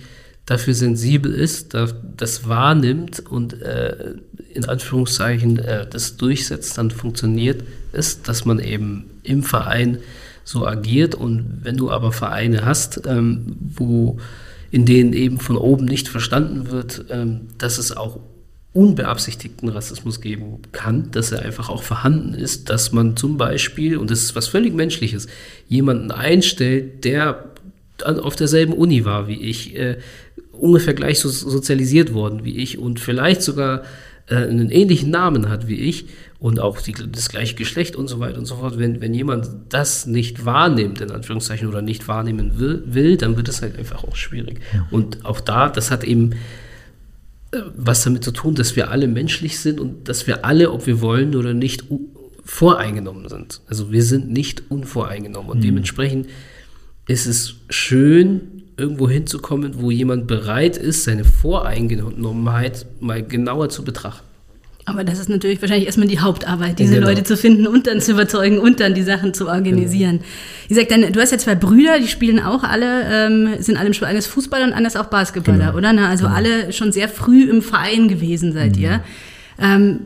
dafür sensibel ist, das wahrnimmt und äh, in Anführungszeichen äh, das durchsetzt, dann funktioniert es, dass man eben im Verein so agiert. Und wenn du aber Vereine hast, ähm, wo in denen eben von oben nicht verstanden wird, ähm, dass es auch unbeabsichtigten Rassismus geben kann, dass er einfach auch vorhanden ist, dass man zum Beispiel, und das ist was völlig Menschliches, jemanden einstellt, der auf derselben Uni war wie ich, äh, ungefähr gleich so sozialisiert worden wie ich und vielleicht sogar äh, einen ähnlichen Namen hat wie ich und auch die, das gleiche Geschlecht und so weiter und so fort. Wenn, wenn jemand das nicht wahrnimmt, in Anführungszeichen, oder nicht wahrnehmen will, will dann wird es halt einfach auch schwierig. Und auch da, das hat eben was damit zu tun, dass wir alle menschlich sind und dass wir alle, ob wir wollen oder nicht, voreingenommen sind. Also wir sind nicht unvoreingenommen und mhm. dementsprechend ist es schön, irgendwo hinzukommen, wo jemand bereit ist, seine Voreingenommenheit mal genauer zu betrachten. Aber das ist natürlich wahrscheinlich erstmal die Hauptarbeit, diese genau. Leute zu finden und dann zu überzeugen und dann die Sachen zu organisieren. Genau. Wie gesagt, dann, du hast ja zwei Brüder, die spielen auch alle, ähm, sind alle im Spiel, eines Fußballer und eines auch Basketballer, genau. oder? Na, also genau. alle schon sehr früh im Verein gewesen seid mhm. ihr. Ähm,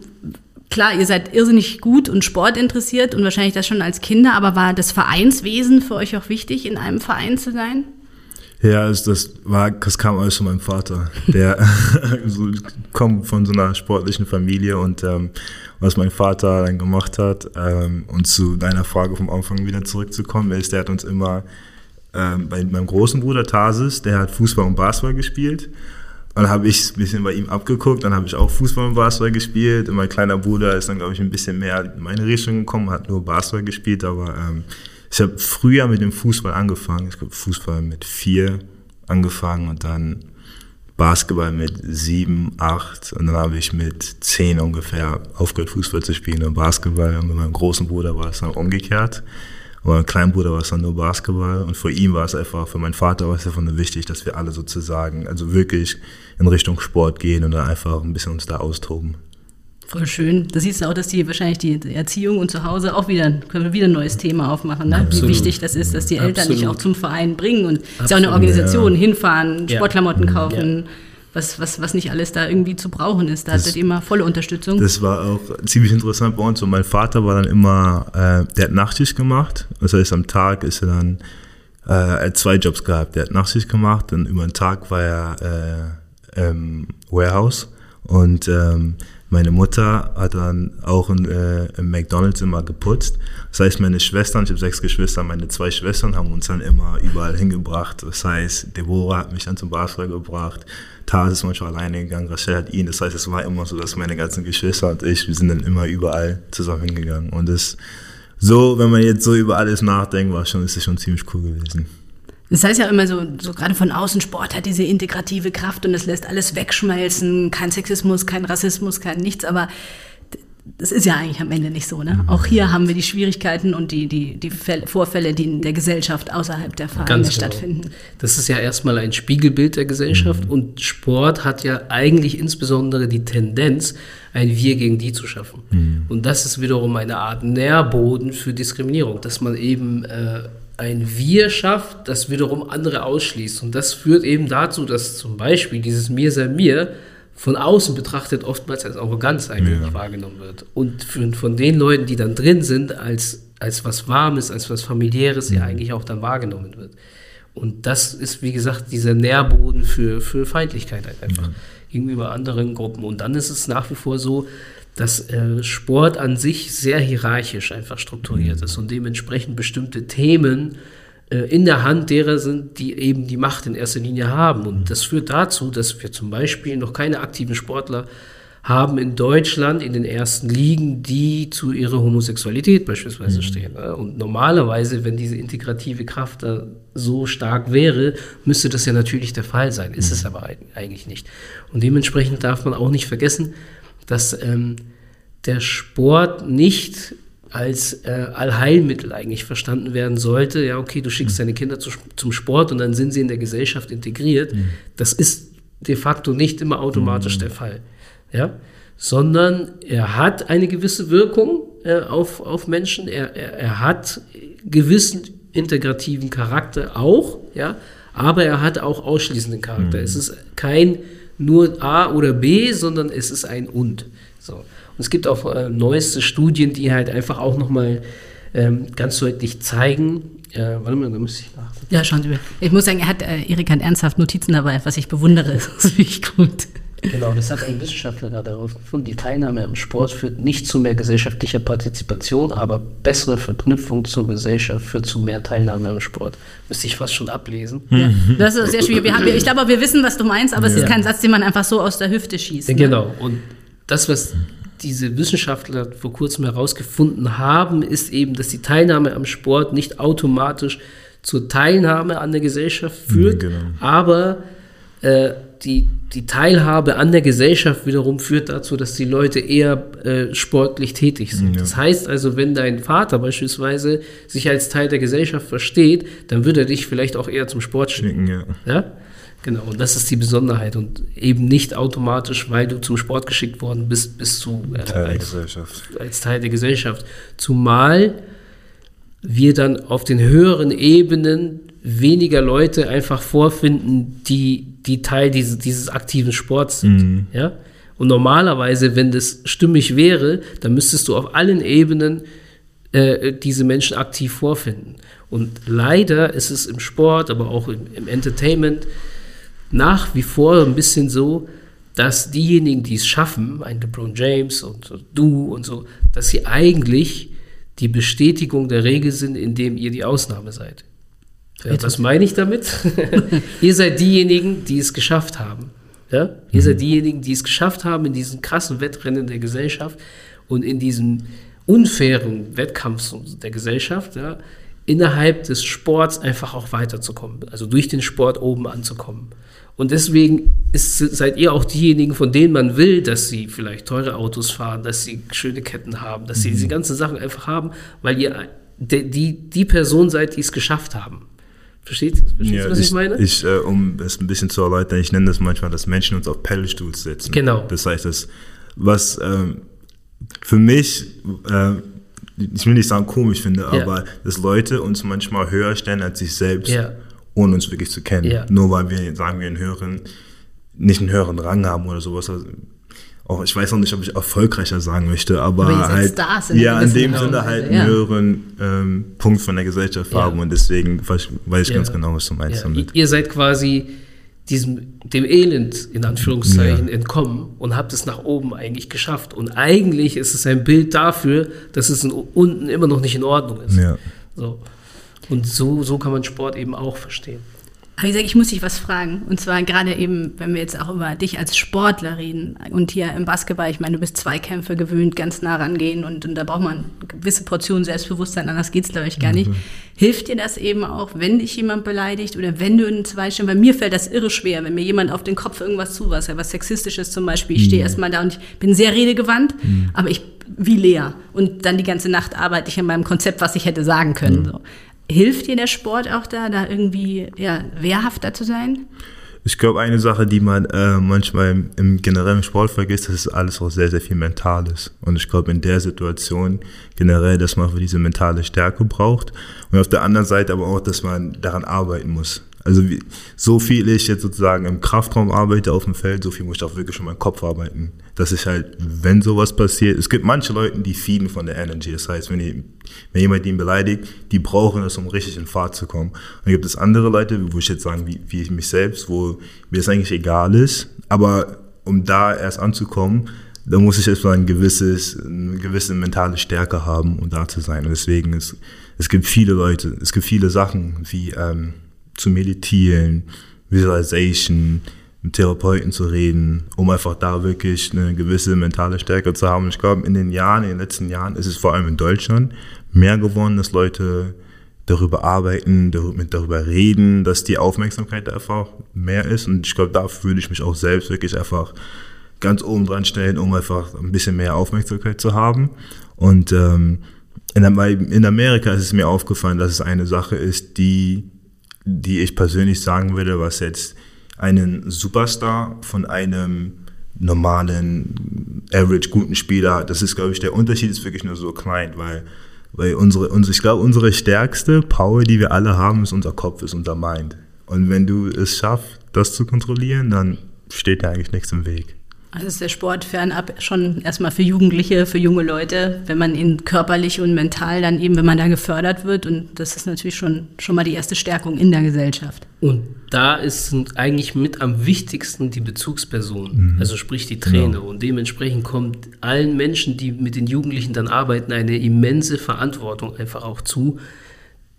klar, ihr seid irrsinnig gut und sportinteressiert und wahrscheinlich das schon als Kinder, aber war das Vereinswesen für euch auch wichtig, in einem Verein zu sein? Ja, also das war, das kam alles von meinem Vater. Der so, kommt von so einer sportlichen Familie und ähm, was mein Vater dann gemacht hat, ähm, und zu deiner Frage vom Anfang wieder zurückzukommen, ist, der hat uns immer ähm, bei meinem großen Bruder Tarsis, der hat Fußball und Basketball gespielt. Dann habe ich ein bisschen bei ihm abgeguckt, dann habe ich auch Fußball und Basketball gespielt. Und mein kleiner Bruder ist dann, glaube ich, ein bisschen mehr in meine Richtung gekommen, hat nur Basketball gespielt, aber ähm, ich habe früher mit dem Fußball angefangen. Ich habe Fußball mit vier angefangen und dann Basketball mit sieben, acht und dann habe ich mit zehn ungefähr aufgehört, Fußball zu spielen und Basketball. Und mit meinem großen Bruder war es dann umgekehrt. Und meinem kleinen Bruder war es dann nur Basketball. Und für ihn war es einfach, für meinen Vater war es einfach nur wichtig, dass wir alle sozusagen, also wirklich in Richtung Sport gehen und dann einfach ein bisschen uns da austoben. Voll schön. Da siehst du auch, dass die wahrscheinlich die Erziehung und zu Hause auch wieder, können wir wieder ein neues Thema aufmachen, ne? wie wichtig das ist, dass die Eltern Absolut. dich auch zum Verein bringen und es ist ja auch eine Organisation, ja. hinfahren, Sportklamotten ja. kaufen. Ja. Was, was, was nicht alles da irgendwie zu brauchen ist. Da das, hattet ihr immer volle Unterstützung. Das war auch ziemlich interessant bei uns. Und mein Vater war dann immer, äh, der hat Nachtschicht gemacht. Das heißt, am Tag ist er dann, äh, er hat zwei Jobs gehabt. Der hat Nachtschicht gemacht und über den Tag war er äh, im Warehouse. Und ähm, meine Mutter hat dann auch in, äh, im McDonalds immer geputzt. Das heißt, meine Schwestern, ich habe sechs Geschwister, meine zwei Schwestern haben uns dann immer überall hingebracht. Das heißt, Deborah hat mich dann zum Basketball gebracht, Taz ist manchmal alleine gegangen, Rachel hat ihn. Das heißt, es war immer so, dass meine ganzen Geschwister und ich, wir sind dann immer überall zusammen hingegangen. Und das so, wenn man jetzt so über alles nachdenkt, war schon, ist es schon ziemlich cool gewesen. Das heißt ja immer so, so gerade von außen, Sport hat diese integrative Kraft und es lässt alles wegschmelzen, kein Sexismus, kein Rassismus, kein nichts, aber das ist ja eigentlich am Ende nicht so. Ne? Auch hier haben wir die Schwierigkeiten und die, die, die Fälle, Vorfälle, die in der Gesellschaft außerhalb der Vereine Ganz genau. stattfinden. Das ist ja erstmal ein Spiegelbild der Gesellschaft Mhm. und Sport hat ja eigentlich insbesondere die Tendenz, ein Wir gegen die zu schaffen. Mhm. Und das ist wiederum eine Art Nährboden für Diskriminierung, dass man eben äh, ein Wir schafft, das wiederum andere ausschließt. Und das führt eben dazu, dass zum Beispiel dieses Mir sei mir von außen betrachtet oftmals als Arroganz eigentlich Ja. wahrgenommen wird. Und von den Leuten, die dann drin sind, als, als was Warmes, als was Familiäres, ja eigentlich auch dann wahrgenommen wird. Und das ist, wie gesagt, dieser Nährboden für, für Feindlichkeit halt einfach gegenüber anderen Gruppen. Und dann ist es nach wie vor so, dass äh, Sport an sich sehr hierarchisch einfach strukturiert ist und dementsprechend bestimmte Themen äh, in der Hand derer sind, die eben die Macht in erster Linie haben. Und das führt dazu, dass wir zum Beispiel noch keine aktiven Sportler haben in Deutschland in den ersten Ligen, die zu ihrer Homosexualität beispielsweise stehen. ne? Und normalerweise, wenn diese integrative Kraft da so stark wäre, müsste das ja natürlich der Fall sein. Ist es aber eig- eigentlich nicht. Und dementsprechend darf man auch nicht vergessen, dass ähm, der Sport nicht als äh, Allheilmittel eigentlich verstanden werden sollte. Ja, okay, du schickst deine Kinder zu, zum Sport und dann sind sie in der Gesellschaft integriert. Das ist de facto nicht immer automatisch der Fall. Ja, sondern er hat eine gewisse Wirkung äh, auf, auf Menschen. Er, er, er hat gewissen integrativen Charakter auch, ja, aber er hat auch ausschließenden Charakter. Es ist kein nur A oder B, sondern es ist ein und. So. Und es gibt auch äh, neueste Studien, die halt einfach auch nochmal ähm, ganz deutlich zeigen, äh, warte mal, da müsste ich nach. Ja, schauen Sie mal. Ich muss sagen, er hat, äh, Erik hat ernsthaft Notizen dabei, was ich bewundere. Das ist wirklich gut. Genau, das hat ein Wissenschaftler gerade herausgefunden. Die Teilnahme am Sport führt nicht zu mehr gesellschaftlicher Partizipation, aber bessere Verknüpfung zur Gesellschaft führt zu mehr Teilnahme am Sport. Müsste ich fast schon ablesen. Ja, das ist sehr schwierig. Wir haben, ich glaube, wir wissen, was du meinst, aber es ist kein Satz, den man einfach so aus der Hüfte schießt. Ja, Ne? Genau. Und das, was diese Wissenschaftler vor kurzem herausgefunden haben, ist eben, dass die Teilnahme am Sport nicht automatisch zur Teilnahme an der Gesellschaft führt, genau. aber äh, die, die Teilhabe an der Gesellschaft wiederum führt dazu, dass die Leute eher äh, sportlich tätig sind. Ja. Das heißt also, wenn dein Vater beispielsweise sich als Teil der Gesellschaft versteht, dann wird er dich vielleicht auch eher zum Sport schicken. Ja. Ja, genau. Und das ist die Besonderheit. Und eben nicht automatisch, weil du zum Sport geschickt worden bist, bist du äh, Teil der als, Gesellschaft. als Teil der Gesellschaft. Zumal wir dann auf den höheren Ebenen weniger Leute einfach vorfinden, die, die Teil dieses, dieses aktiven Sports sind. Ja? Und normalerweise, wenn das stimmig wäre, dann müsstest du auf allen Ebenen äh, diese Menschen aktiv vorfinden. Und leider ist es im Sport, aber auch im, im Entertainment nach wie vor ein bisschen so, dass diejenigen, die es schaffen, ein LeBron James und du und so, dass sie eigentlich die Bestätigung der Regel sind, indem ihr die Ausnahme seid. Ja, was meine ich damit? ihr seid diejenigen, die es geschafft haben. Ja? Ihr seid diejenigen, die es geschafft haben in diesen krassen Wettrennen der Gesellschaft und in diesem unfairen Wettkampf der Gesellschaft, ja, innerhalb des Sports einfach auch weiterzukommen, also durch den Sport oben anzukommen. Und deswegen ist, seid ihr auch diejenigen, von denen man will, dass sie vielleicht teure Autos fahren, dass sie schöne Ketten haben, dass sie diese ganzen Sachen einfach haben, weil ihr die, die Person seid, die es geschafft haben. Versteht, versteht Ja, ihr, was ich, ich, meine? ich äh, um es ein bisschen zu erläutern, ich nenne das manchmal, dass Menschen uns auf Pedalstuhls setzen. Genau. Das heißt, das, was ähm, für mich, äh, ich will nicht sagen komisch finde, Ja. aber dass Leute uns manchmal höher stellen als sich selbst, Ja. ohne uns wirklich zu kennen. Nur weil wir, sagen wir, einen höheren, nicht einen höheren Rang haben oder sowas. Also, auch, ich weiß noch nicht, ob ich erfolgreicher sagen möchte, aber, Aber halt, Stars in ja, in dem Sinne halt einen ja. höheren ähm, Punkt von der Gesellschaft Ja. haben und deswegen weiß, weiß ich Ja. ganz genau, was du meinst Ja, damit. ihr seid quasi diesem, dem Elend in Anführungszeichen entkommen und habt es nach oben eigentlich geschafft. Und eigentlich ist es ein Bild dafür, dass es in, unten immer noch nicht in Ordnung ist. Ja. So. Und so, so kann man Sport eben auch verstehen. Aber ich sage, ich muss dich was fragen. Und zwar gerade eben, wenn wir jetzt auch über dich als Sportler reden und hier im Basketball, ich meine, du bist Zweikämpfe gewöhnt, ganz nah rangehen und, und da braucht man gewisse Portion Selbstbewusstsein, anders geht's glaube ich gar nicht. Hilft dir das eben auch, wenn dich jemand beleidigt oder wenn du in zwei Stimmen, bei mir fällt das irre schwer, wenn mir jemand auf den Kopf irgendwas zuwas, ja, was sexistisches zum Beispiel, ich stehe erstmal da und ich bin sehr redegewandt, aber ich wie Lea. Und dann die ganze Nacht arbeite ich an meinem Konzept, was ich hätte sagen können. Mhm. So. Hilft dir der Sport auch da, da irgendwie ja, wehrhafter zu sein? Ich glaube, eine Sache, die man äh, manchmal im, im, generellen Sport vergisst, das ist alles auch sehr, sehr viel Mentales. Und ich glaube, in der Situation generell, dass man für diese mentale Stärke braucht. Und auf der anderen Seite aber auch, dass man daran arbeiten muss. Also wie, so viel ich jetzt sozusagen im Kraftraum arbeite auf dem Feld, so viel muss ich auch wirklich schon meinem Kopf arbeiten. Dass ich halt, wenn sowas passiert, es gibt manche Leute, die feeden von der Energy. Das heißt, wenn, die, wenn jemand ihn beleidigt, die brauchen es, um richtig in Fahrt zu kommen. Und dann gibt es andere Leute, wo ich jetzt sagen, wie, wie ich mich selbst, wo mir das eigentlich egal ist, aber um da erst anzukommen, da muss ich erstmal ein gewisses, eine gewisse mentale Stärke haben, um da zu sein. Und deswegen, es, es gibt viele Leute, es gibt viele Sachen, wie, ähm, zu meditieren, Visualization, mit Therapeuten zu reden, um einfach da wirklich eine gewisse mentale Stärke zu haben. ich glaube, in den Jahren, in den letzten Jahren ist es vor allem in Deutschland mehr geworden, dass Leute darüber arbeiten, darüber reden, dass die Aufmerksamkeit einfach mehr ist. Und ich glaube, dafür würde ich mich auch selbst wirklich einfach ganz oben dran stellen, um einfach ein bisschen mehr Aufmerksamkeit zu haben. Und ähm, in Amerika ist es mir aufgefallen, dass es eine Sache ist, die die ich persönlich sagen würde, was jetzt einen Superstar von einem normalen, average guten Spieler, das ist, glaube ich, der Unterschied ist wirklich nur so klein, weil, weil unsere, unsere ich glaube, unsere stärkste Power, die wir alle haben, ist unser Kopf, ist unser Mind. Und wenn du es schaffst, das zu kontrollieren, dann steht dir eigentlich nichts im Weg. Also ist der Sport fernab schon erstmal für Jugendliche, für junge Leute, wenn man ihn körperlich und mental dann eben, wenn man da gefördert wird. Und das ist natürlich schon, schon mal die erste Stärkung in der Gesellschaft. Und da ist eigentlich mit am wichtigsten die Bezugsperson, mhm. also sprich die Trainer. Genau. Und dementsprechend kommt allen Menschen, die mit den Jugendlichen dann arbeiten, eine immense Verantwortung einfach auch zu,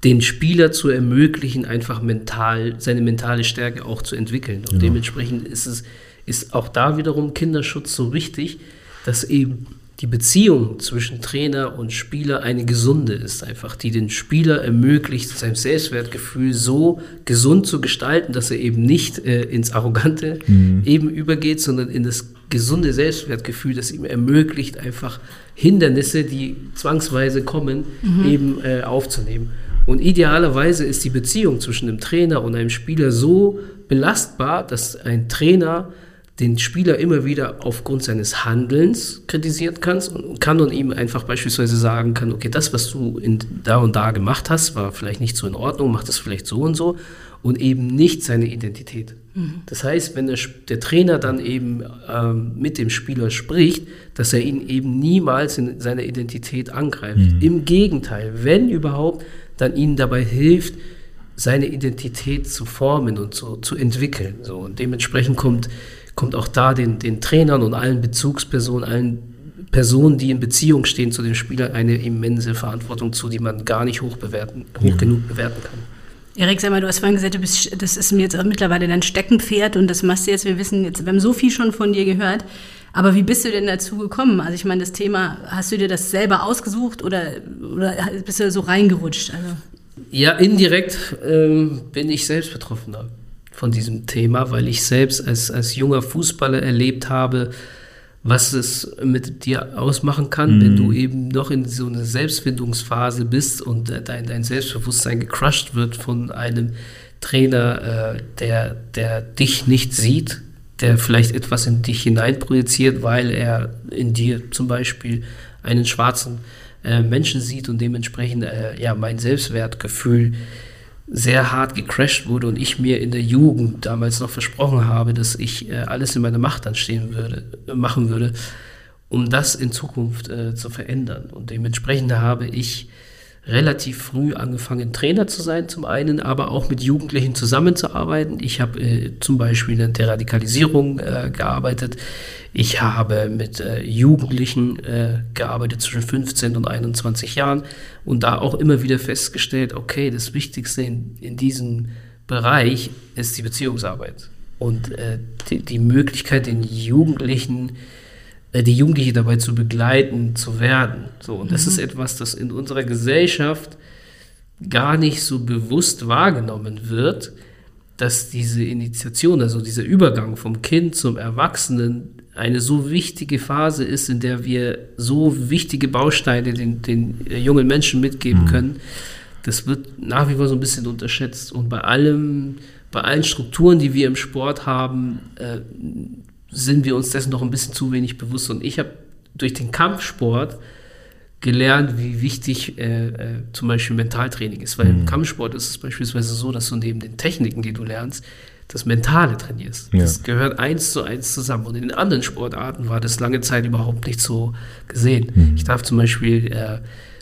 den Spieler zu ermöglichen, einfach mental, seine mentale Stärke auch zu entwickeln. Und ja. dementsprechend ist es ist auch da wiederum Kinderschutz so wichtig, dass eben die Beziehung zwischen Trainer und Spieler eine gesunde ist, einfach, die den Spieler ermöglicht, sein Selbstwertgefühl so gesund zu gestalten, dass er eben nicht äh, ins Arrogante mhm. eben übergeht, sondern in das gesunde Selbstwertgefühl, das ihm ermöglicht, einfach Hindernisse, die zwangsweise kommen, mhm. eben äh, aufzunehmen. Und idealerweise ist die Beziehung zwischen dem Trainer und einem Spieler so belastbar, dass ein Trainer den Spieler immer wieder aufgrund seines Handelns kritisieren kannst und kann und ihm einfach beispielsweise sagen kann, okay, das, was du in da und da gemacht hast, war vielleicht nicht so in Ordnung, mach das vielleicht so und so und eben nicht seine Identität. Mhm. Das heißt, wenn der, der Trainer dann eben ähm, mit dem Spieler spricht, dass er ihn eben niemals in seiner Identität angreift. Mhm. Im Gegenteil, wenn überhaupt, dann ihnen dabei hilft, seine Identität zu formen und so, zu entwickeln. So. Und dementsprechend kommt kommt auch da den, den Trainern und allen Bezugspersonen, allen Personen, die in Beziehung stehen zu dem Spieler, eine immense Verantwortung zu, die man gar nicht hoch, bewerten, hoch ja. genug bewerten kann. Erik, sag mal, du hast vorhin gesagt, du bist, das ist mir jetzt mittlerweile dein Steckenpferd und das machst du jetzt, wir wissen jetzt, wir haben so viel schon von dir gehört. Aber wie bist du denn dazu gekommen? Also ich meine, das Thema, hast du dir das selber ausgesucht oder, oder bist du so reingerutscht? Also ja, indirekt ähm, bin ich selbst Betroffener von diesem Thema, weil ich selbst als, als junger Fußballer erlebt habe, was es mit dir ausmachen kann, mhm. wenn du eben noch in so einer Selbstfindungsphase bist und dein, dein Selbstbewusstsein gecrushed wird von einem Trainer, äh, der, der dich nicht sieht, der vielleicht etwas in dich hineinprojiziert, weil er in dir zum Beispiel einen schwarzen äh, Menschen sieht und dementsprechend äh, ja mein Selbstwertgefühl sehr hart gecrashed wurde und ich mir in der Jugend damals noch versprochen habe, dass ich äh, alles in meiner Macht dann stehen würde, machen würde, um das in Zukunft äh, zu verändern. Und dementsprechend habe ich relativ früh angefangen, Trainer zu sein, zum einen, aber auch mit Jugendlichen zusammenzuarbeiten. Ich habe äh, zum Beispiel in der Radikalisierung äh, gearbeitet. Ich habe mit äh, Jugendlichen äh, gearbeitet zwischen 15 und 21 Jahren und da auch immer wieder festgestellt, okay, das Wichtigste in, in diesem Bereich ist die Beziehungsarbeit und äh, die, die Möglichkeit, den Jugendlichen äh, die Jugendliche dabei zu begleiten, zu werden. So, und das mhm. ist etwas, das in unserer Gesellschaft gar nicht so bewusst wahrgenommen wird, dass diese Initiation, also dieser Übergang vom Kind zum Erwachsenen eine so wichtige Phase ist, in der wir so wichtige Bausteine den, den jungen Menschen mitgeben mhm. können, das wird nach wie vor so ein bisschen unterschätzt. Und bei allem, bei allen Strukturen, die wir im Sport haben, äh, sind wir uns dessen noch ein bisschen zu wenig bewusst. Und ich habe durch den Kampfsport gelernt, wie wichtig äh, äh, zum Beispiel Mentaltraining ist. Weil mhm. im Kampfsport ist es beispielsweise so, dass du neben den Techniken, die du lernst, das Mentale trainierst. Ja. Das gehört eins zu eins zusammen. Und in den anderen Sportarten war das lange Zeit überhaupt nicht so gesehen. Mhm. Ich darf zum Beispiel äh,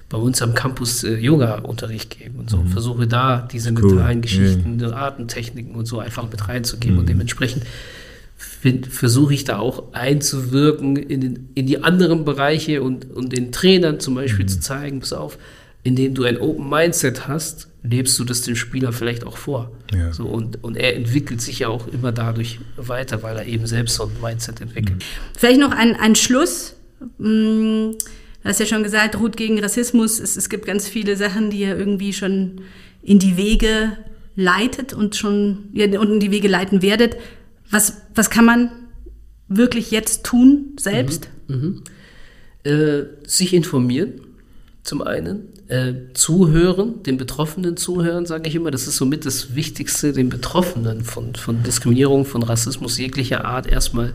bei uns am Campus äh, Yoga-Unterricht geben und so. Mhm. Versuche da diese cool. mentalen Geschichten, ja. Artentechniken und so einfach mit reinzugeben. Mhm. Und dementsprechend versuche ich da auch einzuwirken in, den, in die anderen Bereiche und, und den Trainern zum Beispiel mhm. zu zeigen, pass auf, indem du ein Open Mindset hast, lebst du das dem Spieler vielleicht auch vor. Ja. So, und, und er entwickelt sich ja auch immer dadurch weiter, weil er eben selbst so ein Mindset entwickelt. Mhm. Vielleicht noch ein, ein Schluss. Hm, du hast ja schon gesagt, Ruth gegen Rassismus. Es, es gibt ganz viele Sachen, die ihr irgendwie schon in die Wege leitet und schon ja, und in die Wege leiten werdet. Was, was kann man wirklich jetzt tun, selbst? Mhm. Mhm. Äh, sich informieren, zum einen. Äh, zuhören, den Betroffenen zuhören, sage ich immer. Das ist somit das Wichtigste, den Betroffenen von, von Diskriminierung, von Rassismus jeglicher Art erstmal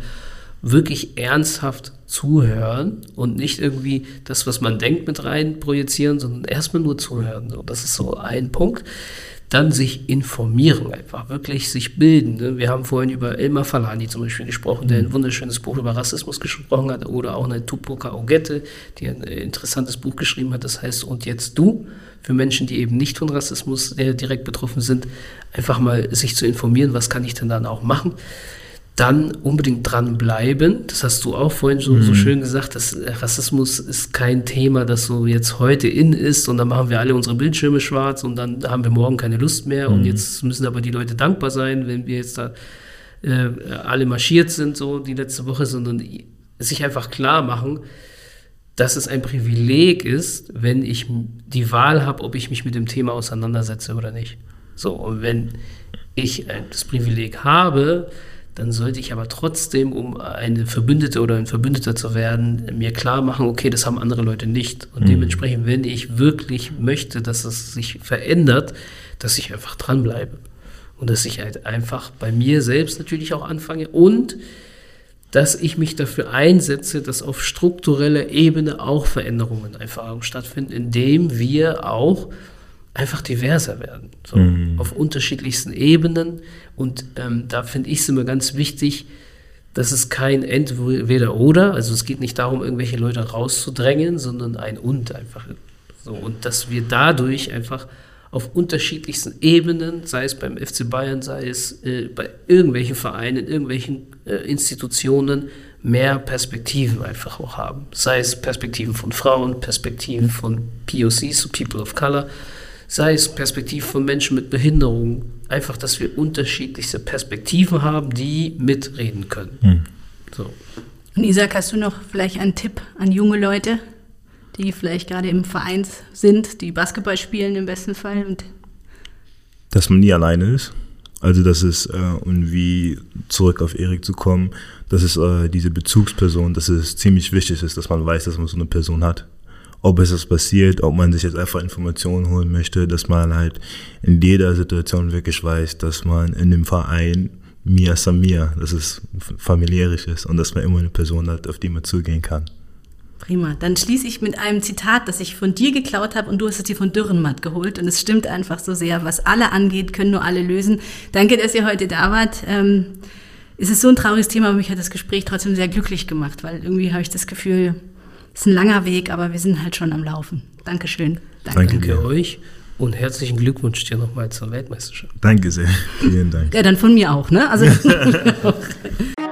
wirklich ernsthaft zuhören und nicht irgendwie das, was man denkt, mit rein projizieren, sondern erstmal nur zuhören. So, das ist so ein Punkt dann sich informieren, einfach wirklich sich bilden. Ne? Wir haben vorhin über Elmar Falani zum Beispiel gesprochen, der ein mhm. wunderschönes Buch über Rassismus gesprochen hat, oder auch eine Tupoka Ogette, die ein interessantes Buch geschrieben hat, das heißt Und jetzt du, für Menschen, die eben nicht von Rassismus direkt betroffen sind, einfach mal sich zu informieren, was kann ich denn dann auch machen dann unbedingt dranbleiben. Das hast du auch vorhin so, mhm. so schön gesagt, dass Rassismus ist kein Thema, das so jetzt heute in ist und dann machen wir alle unsere Bildschirme schwarz und dann haben wir morgen keine Lust mehr mhm. und jetzt müssen aber die Leute dankbar sein, wenn wir jetzt da äh, alle marschiert sind, so die letzte Woche, sondern sich einfach klar machen, dass es ein Privileg ist, wenn ich die Wahl habe, ob ich mich mit dem Thema auseinandersetze oder nicht. So, und wenn ich das Privileg habe, dann sollte ich aber trotzdem, um eine Verbündete oder ein Verbündeter zu werden, mir klar machen, okay, das haben andere Leute nicht. Und mhm. dementsprechend, wenn ich wirklich möchte, dass es sich verändert, dass ich einfach dranbleibe. Und dass ich halt einfach bei mir selbst natürlich auch anfange und dass ich mich dafür einsetze, dass auf struktureller Ebene auch Veränderungen einfach stattfinden, indem wir auch einfach diverser werden. So, mhm. Auf unterschiedlichsten Ebenen. Und ähm, da finde ich es immer ganz wichtig, dass es kein Entweder oder, also es geht nicht darum, irgendwelche Leute rauszudrängen, sondern ein Und einfach. So, und dass wir dadurch einfach auf unterschiedlichsten Ebenen, sei es beim FC Bayern, sei es äh, bei irgendwelchen Vereinen, irgendwelchen äh, Institutionen, mehr Perspektiven einfach auch haben. Sei es Perspektiven von Frauen, Perspektiven von POCs, People of Color, sei es Perspektiven von Menschen mit Behinderung, einfach, dass wir unterschiedlichste Perspektiven haben, die mitreden können. Hm. So. Und Isaac, hast du noch vielleicht einen Tipp an junge Leute, die vielleicht gerade im Verein sind, die Basketball spielen im besten Fall? Und dass man nie alleine ist. Also das ist, äh, und wie zurück auf Erik zu kommen, dass es äh, diese Bezugsperson, dass es ziemlich wichtig ist, dass man weiß, dass man so eine Person hat ob es das passiert, ob man sich jetzt einfach Informationen holen möchte, dass man halt in jeder Situation wirklich weiß, dass man in dem Verein Mia Samir, dass es familiärisch ist und dass man immer eine Person hat, auf die man zugehen kann. Prima. Dann schließe ich mit einem Zitat, das ich von dir geklaut habe und du hast es dir von Dürrenmatt geholt. Und es stimmt einfach so sehr. Was alle angeht, können nur alle lösen. Danke, dass ihr heute da wart. Ähm, es ist so ein trauriges Thema, aber mich hat das Gespräch trotzdem sehr glücklich gemacht, weil irgendwie habe ich das Gefühl, ist ein langer Weg, aber wir sind halt schon am Laufen. Dankeschön. Danke, Danke euch und herzlichen Glückwunsch dir nochmal zur Weltmeisterschaft. Danke sehr. Vielen Dank. Ja, dann von mir auch, ne? Also